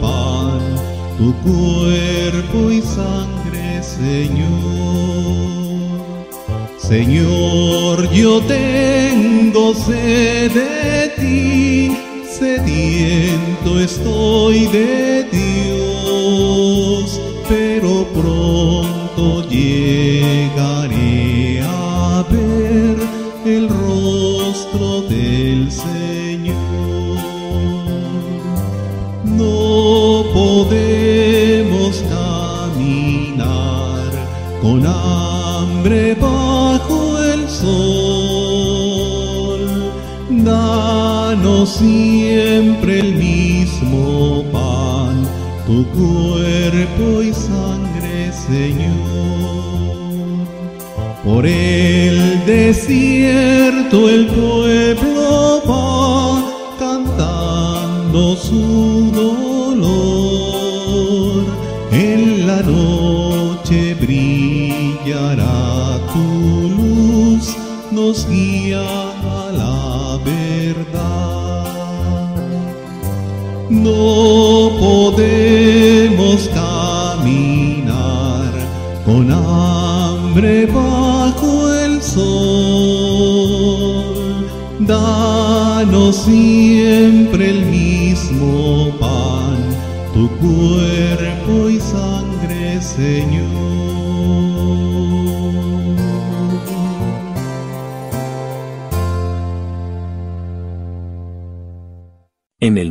pan, tu cuerpo y sangre, Señor. Señor, yo tengo sed de ti, sediento estoy de Dios, Siempre el mismo pan, tu cuerpo y sangre, Señor. Por el desierto el pueblo va cantando su dolor. En la noche brillará tu luz, nos guía No podemos caminar con hambre bajo el sol. Danos siempre el mismo pan, tu cuerpo y sangre, Señor.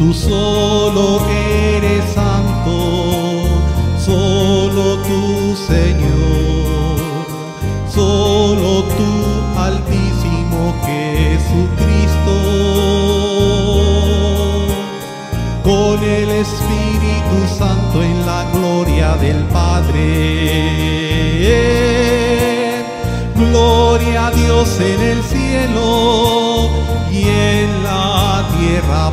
Tú solo eres santo, solo tú Señor, solo tú altísimo Jesucristo con el Espíritu Santo en la gloria del Padre. Gloria a Dios en el cielo y en la tierra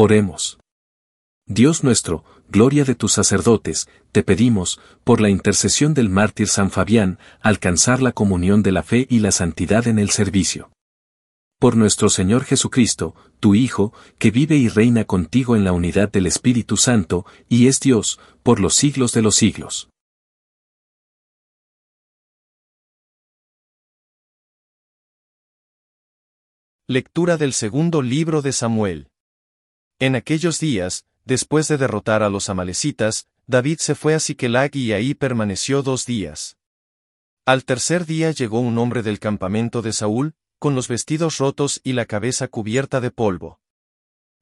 Oremos. Dios nuestro, gloria de tus sacerdotes, te pedimos, por la intercesión del mártir San Fabián, alcanzar la comunión de la fe y la santidad en el servicio. Por nuestro Señor Jesucristo, tu Hijo, que vive y reina contigo en la unidad del Espíritu Santo, y es Dios, por los siglos de los siglos. Lectura del segundo libro de Samuel. En aquellos días, después de derrotar a los amalecitas, David se fue a Siquelag y ahí permaneció dos días. Al tercer día llegó un hombre del campamento de Saúl, con los vestidos rotos y la cabeza cubierta de polvo.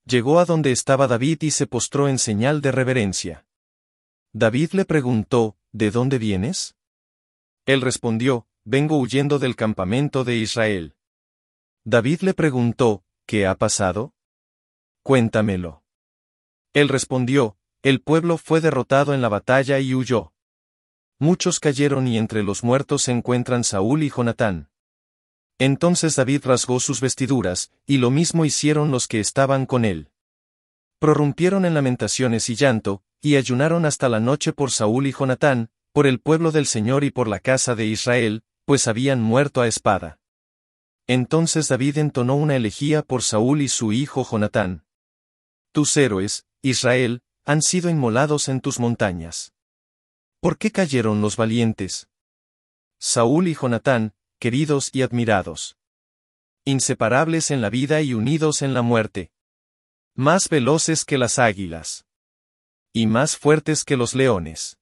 Llegó a donde estaba David y se postró en señal de reverencia. David le preguntó, ¿De dónde vienes? Él respondió, Vengo huyendo del campamento de Israel. David le preguntó, ¿Qué ha pasado? Cuéntamelo. Él respondió, El pueblo fue derrotado en la batalla y huyó. Muchos cayeron y entre los muertos se encuentran Saúl y Jonatán. Entonces David rasgó sus vestiduras, y lo mismo hicieron los que estaban con él. Prorrumpieron en lamentaciones y llanto, y ayunaron hasta la noche por Saúl y Jonatán, por el pueblo del Señor y por la casa de Israel, pues habían muerto a espada. Entonces David entonó una elegía por Saúl y su hijo Jonatán. Tus héroes, Israel, han sido inmolados en tus montañas. ¿Por qué cayeron los valientes? Saúl y Jonatán, queridos y admirados. Inseparables en la vida y unidos en la muerte. Más veloces que las águilas. Y más fuertes que los leones.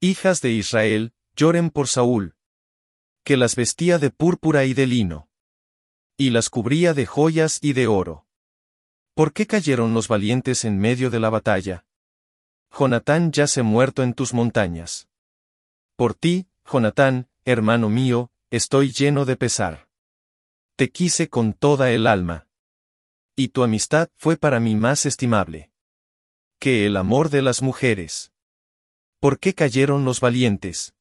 Hijas de Israel, lloren por Saúl. Que las vestía de púrpura y de lino. Y las cubría de joyas y de oro. ¿Por qué cayeron los valientes en medio de la batalla? Jonatán yace muerto en tus montañas. Por ti, Jonatán, hermano mío, estoy lleno de pesar. Te quise con toda el alma. Y tu amistad fue para mí más estimable. Que el amor de las mujeres. ¿Por qué cayeron los valientes?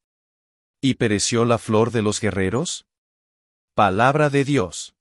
¿Y pereció la flor de los guerreros? Palabra de Dios.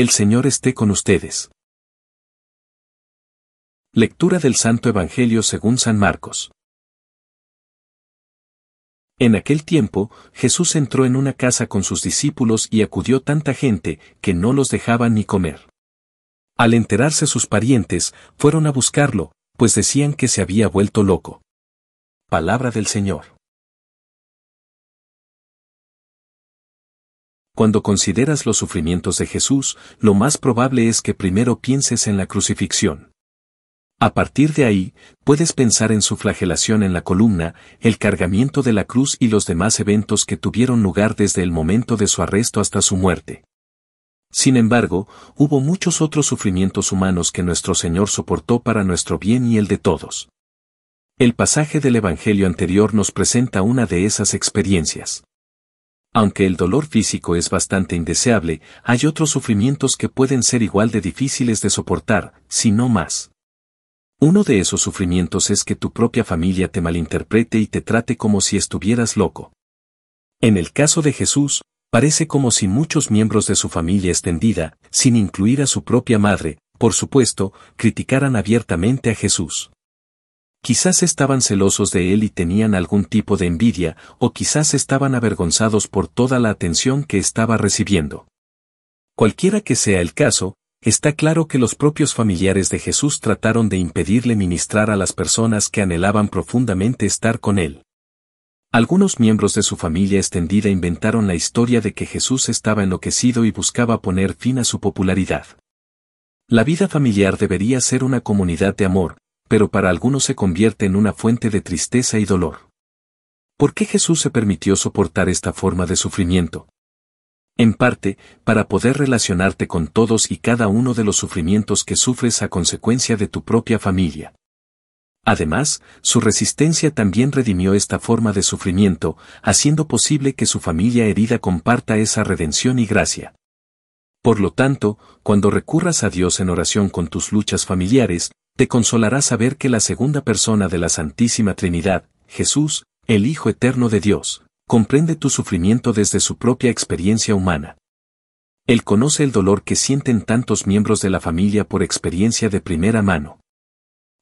El Señor esté con ustedes. Lectura del Santo Evangelio según San Marcos. En aquel tiempo, Jesús entró en una casa con sus discípulos y acudió tanta gente, que no los dejaban ni comer. Al enterarse sus parientes, fueron a buscarlo, pues decían que se había vuelto loco. Palabra del Señor. Cuando consideras los sufrimientos de Jesús, lo más probable es que primero pienses en la crucifixión. A partir de ahí, puedes pensar en su flagelación en la columna, el cargamiento de la cruz y los demás eventos que tuvieron lugar desde el momento de su arresto hasta su muerte. Sin embargo, hubo muchos otros sufrimientos humanos que nuestro Señor soportó para nuestro bien y el de todos. El pasaje del Evangelio anterior nos presenta una de esas experiencias. Aunque el dolor físico es bastante indeseable, hay otros sufrimientos que pueden ser igual de difíciles de soportar, si no más. Uno de esos sufrimientos es que tu propia familia te malinterprete y te trate como si estuvieras loco. En el caso de Jesús, parece como si muchos miembros de su familia extendida, sin incluir a su propia madre, por supuesto, criticaran abiertamente a Jesús. Quizás estaban celosos de él y tenían algún tipo de envidia, o quizás estaban avergonzados por toda la atención que estaba recibiendo. Cualquiera que sea el caso, está claro que los propios familiares de Jesús trataron de impedirle ministrar a las personas que anhelaban profundamente estar con él. Algunos miembros de su familia extendida inventaron la historia de que Jesús estaba enloquecido y buscaba poner fin a su popularidad. La vida familiar debería ser una comunidad de amor, pero para algunos se convierte en una fuente de tristeza y dolor. ¿Por qué Jesús se permitió soportar esta forma de sufrimiento? En parte, para poder relacionarte con todos y cada uno de los sufrimientos que sufres a consecuencia de tu propia familia. Además, su resistencia también redimió esta forma de sufrimiento, haciendo posible que su familia herida comparta esa redención y gracia. Por lo tanto, cuando recurras a Dios en oración con tus luchas familiares, te consolará saber que la segunda persona de la Santísima Trinidad, Jesús, el Hijo Eterno de Dios, comprende tu sufrimiento desde su propia experiencia humana. Él conoce el dolor que sienten tantos miembros de la familia por experiencia de primera mano.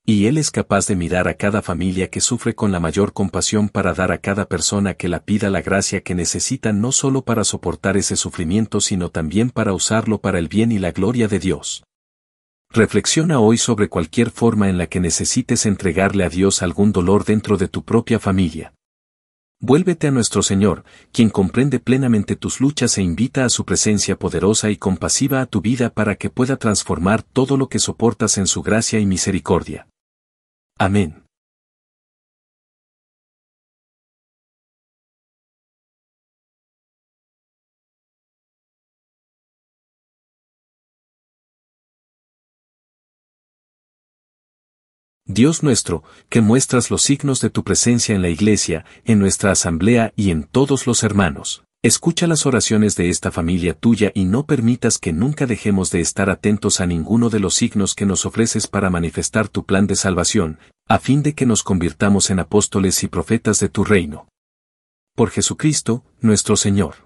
Y Él es capaz de mirar a cada familia que sufre con la mayor compasión para dar a cada persona que la pida la gracia que necesita no solo para soportar ese sufrimiento sino también para usarlo para el bien y la gloria de Dios. Reflexiona hoy sobre cualquier forma en la que necesites entregarle a Dios algún dolor dentro de tu propia familia. Vuélvete a nuestro Señor, quien comprende plenamente tus luchas e invita a su presencia poderosa y compasiva a tu vida para que pueda transformar todo lo que soportas en su gracia y misericordia. Amén. Dios nuestro, que muestras los signos de tu presencia en la iglesia, en nuestra asamblea y en todos los hermanos. Escucha las oraciones de esta familia tuya y no permitas que nunca dejemos de estar atentos a ninguno de los signos que nos ofreces para manifestar tu plan de salvación, a fin de que nos convirtamos en apóstoles y profetas de tu reino. Por Jesucristo, nuestro Señor.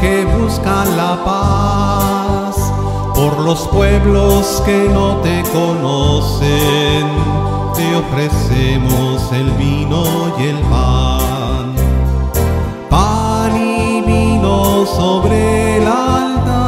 Que buscan la paz, por los pueblos que no te conocen, te ofrecemos el vino y el pan. Pan y vino sobre el altar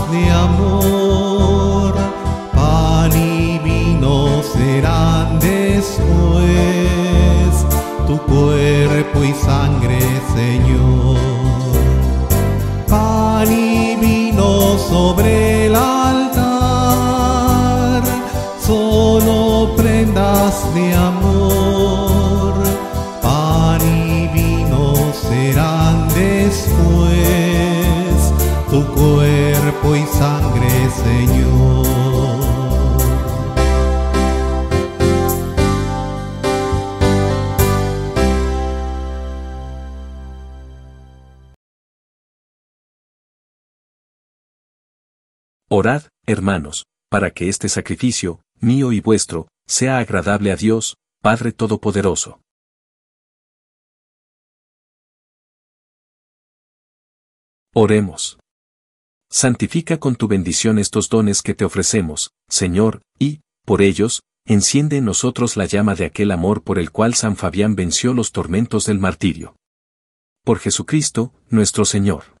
tu cuerpo y sangre, Señor. Pan y vino sobre el altar, solo prendas de amor. Orad, hermanos, para que este sacrificio, mío y vuestro, sea agradable a Dios, Padre Todopoderoso. Oremos. Santifica con tu bendición estos dones que te ofrecemos, Señor, y, por ellos, enciende en nosotros la llama de aquel amor por el cual San Fabián venció los tormentos del martirio. Por Jesucristo, nuestro Señor.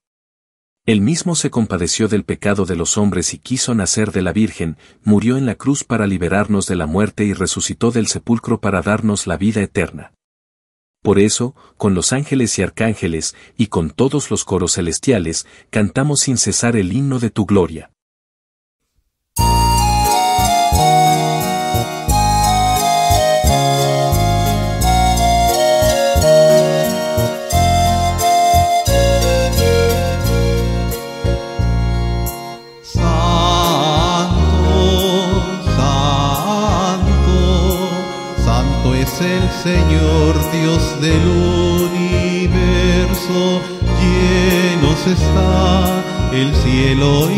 Él mismo se compadeció del pecado de los hombres y quiso nacer de la Virgen, murió en la cruz para liberarnos de la muerte y resucitó del sepulcro para darnos la vida eterna. Por eso, con los ángeles y arcángeles, y con todos los coros celestiales, cantamos sin cesar el himno de tu gloria. El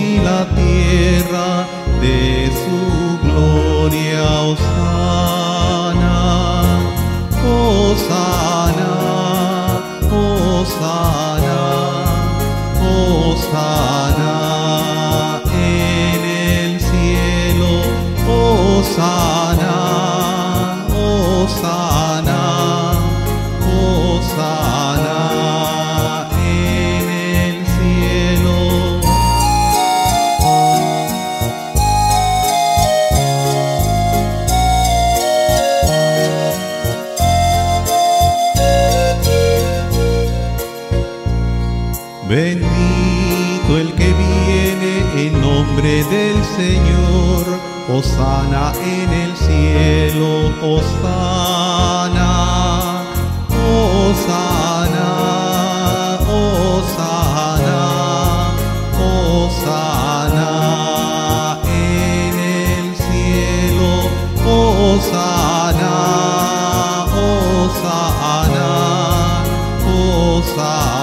Osana en el cielo, Osana, Osana, Osana, Osana en el cielo, Osana, Osana, Osana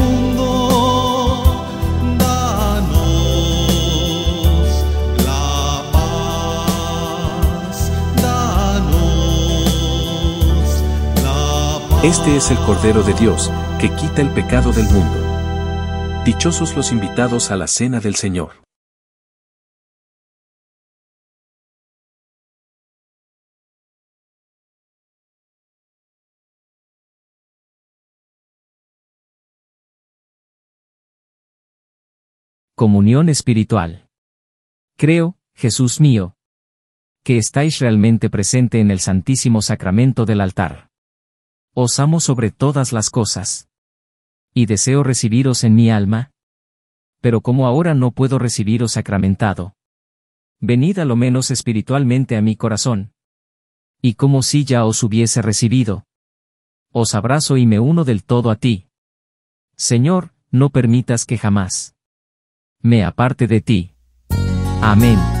Este es el Cordero de Dios, que quita el pecado del mundo. Dichosos los invitados a la cena del Señor. Comunión espiritual. Creo, Jesús mío, que estáis realmente presente en el Santísimo Sacramento del altar. Os amo sobre todas las cosas. Y deseo recibiros en mi alma. Pero como ahora no puedo recibiros sacramentado. Venid a lo menos espiritualmente a mi corazón. Y como si ya os hubiese recibido. Os abrazo y me uno del todo a ti. Señor, no permitas que jamás me aparte de ti. Amén.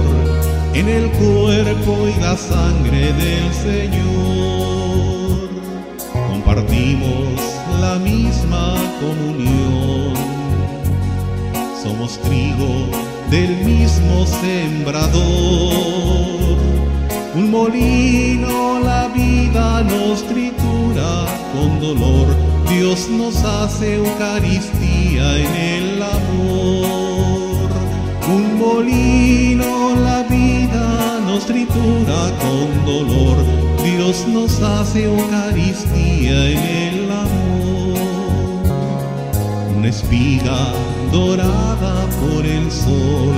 en el cuerpo y la sangre del Señor. Compartimos la misma comunión. Somos trigo del mismo sembrador. Un molino la vida nos tritura con dolor. Dios nos hace Eucaristía en el amor. Un molino la vida nos tritura con dolor. Dios nos hace Eucaristía en el amor. Una espiga dorada por el sol.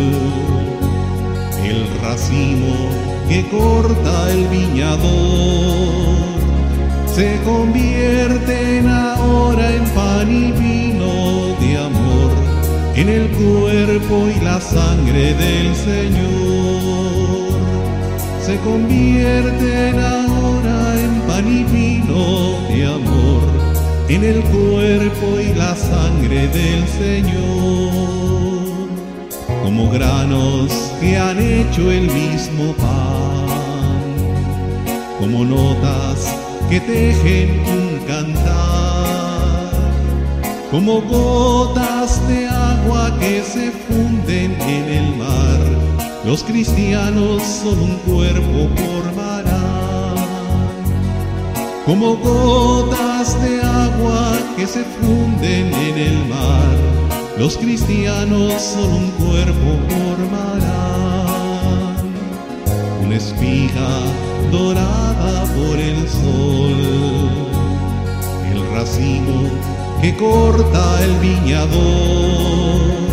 el racimo que corta el viñador se convierten ahora en pan y vino en el cuerpo y la sangre del Señor. Se convierten ahora en pan y vino de amor en el cuerpo y la sangre del Señor. Como granos que han hecho el mismo pan, como notas que tejen un cantar, como gotas que se funden en el mar. Los cristianos son un cuerpo formarán, como gotas de agua que se funden en el mar. Los cristianos son un cuerpo formarán, una espiga dorada por el sol, el racimo que corta el viñador,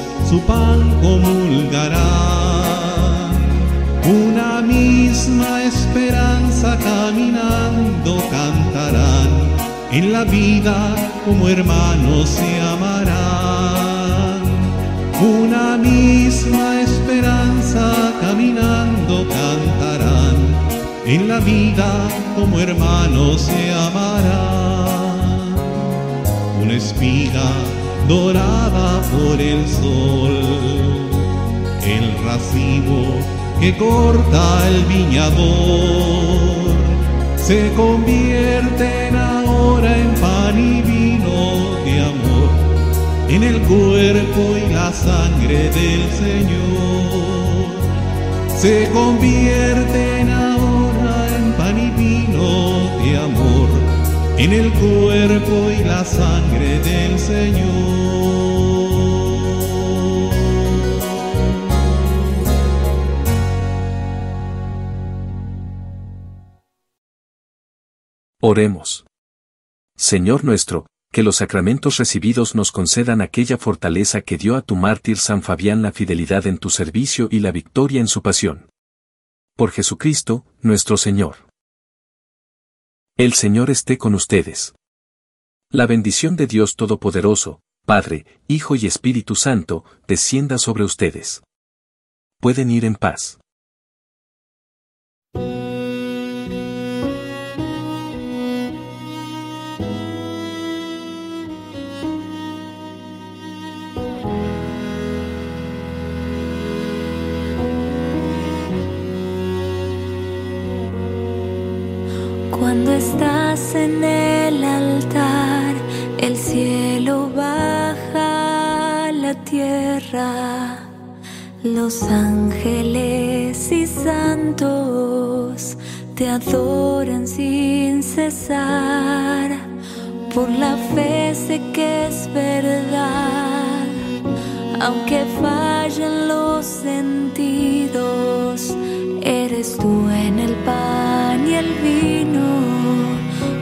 su pan comulgarán. Una misma esperanza caminando cantarán, en la vida como hermanos se amarán. Una misma esperanza caminando cantarán, en la vida como hermanos se amarán. Una espiga dorada por el sol, el racimo que corta el viñador, se convierten ahora en pan y vino de amor, en el cuerpo y la sangre del Señor. Se convierten ahora en el cuerpo y la sangre del Señor. Oremos. Señor nuestro, que los sacramentos recibidos nos concedan aquella fortaleza que dio a tu mártir San Fabián la fidelidad en tu servicio y la victoria en su pasión. Por Jesucristo, nuestro Señor. El Señor esté con ustedes. La bendición de Dios Todopoderoso, Padre, Hijo y Espíritu Santo, descienda sobre ustedes. Pueden ir en paz. Estás en el altar, el cielo baja a la tierra. Los ángeles y santos te adoran sin cesar. Por la fe sé que es verdad, aunque fallen los sentidos, eres tú en el pan y el vino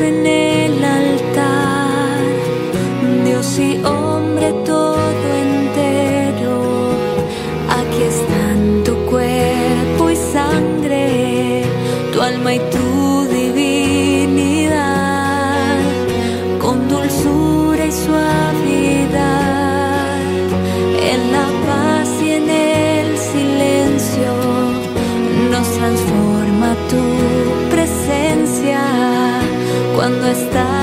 estás cuando